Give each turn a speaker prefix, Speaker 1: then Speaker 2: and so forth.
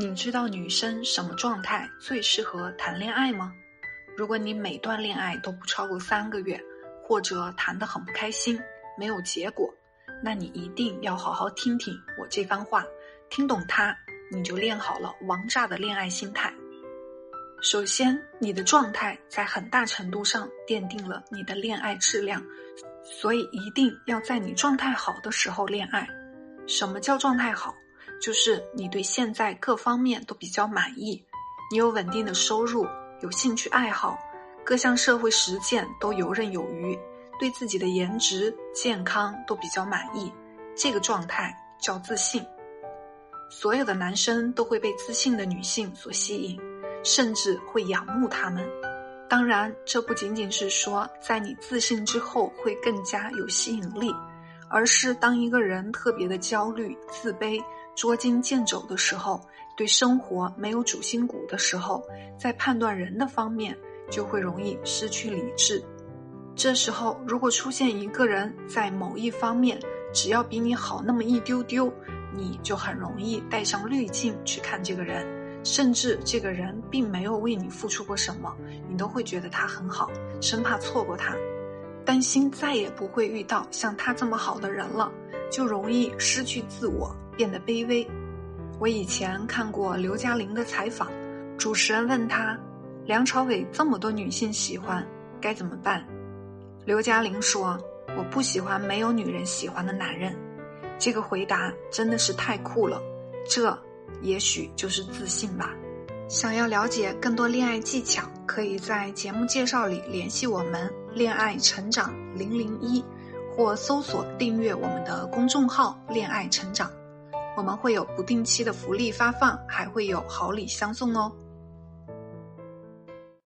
Speaker 1: 你知道女生什么状态最适合谈恋爱吗？如果你每段恋爱都不超过三个月，或者谈得很不开心，没有结果，那你一定要好好听听我这番话，听懂它，你就练好了王炸的恋爱心态。首先，你的状态在很大程度上奠定了你的恋爱质量，所以一定要在你状态好的时候恋爱。什么叫状态好？就是你对现在各方面都比较满意，你有稳定的收入，有兴趣爱好，各项社会实践都游刃有余，对自己的颜值、健康都比较满意，这个状态叫自信。所有的男生都会被自信的女性所吸引，甚至会仰慕他们。当然，这不仅仅是说在你自信之后会更加有吸引力，而是当一个人特别的焦虑、自卑。捉襟见肘的时候，对生活没有主心骨的时候，在判断人的方面就会容易失去理智。这时候，如果出现一个人在某一方面只要比你好那么一丢丢，你就很容易带上滤镜去看这个人，甚至这个人并没有为你付出过什么，你都会觉得他很好，生怕错过他，担心再也不会遇到像他这么好的人了，就容易失去自我。变得卑微。我以前看过刘嘉玲的采访，主持人问她：“梁朝伟这么多女性喜欢，该怎么办？”刘嘉玲说：“我不喜欢没有女人喜欢的男人。”这个回答真的是太酷了，这也许就是自信吧。想要了解更多恋爱技巧，可以在节目介绍里联系我们“恋爱成长零零一”，或搜索订阅我们的公众号“恋爱成长”。我们会有不定期的福利发放，还会有好礼相送哦。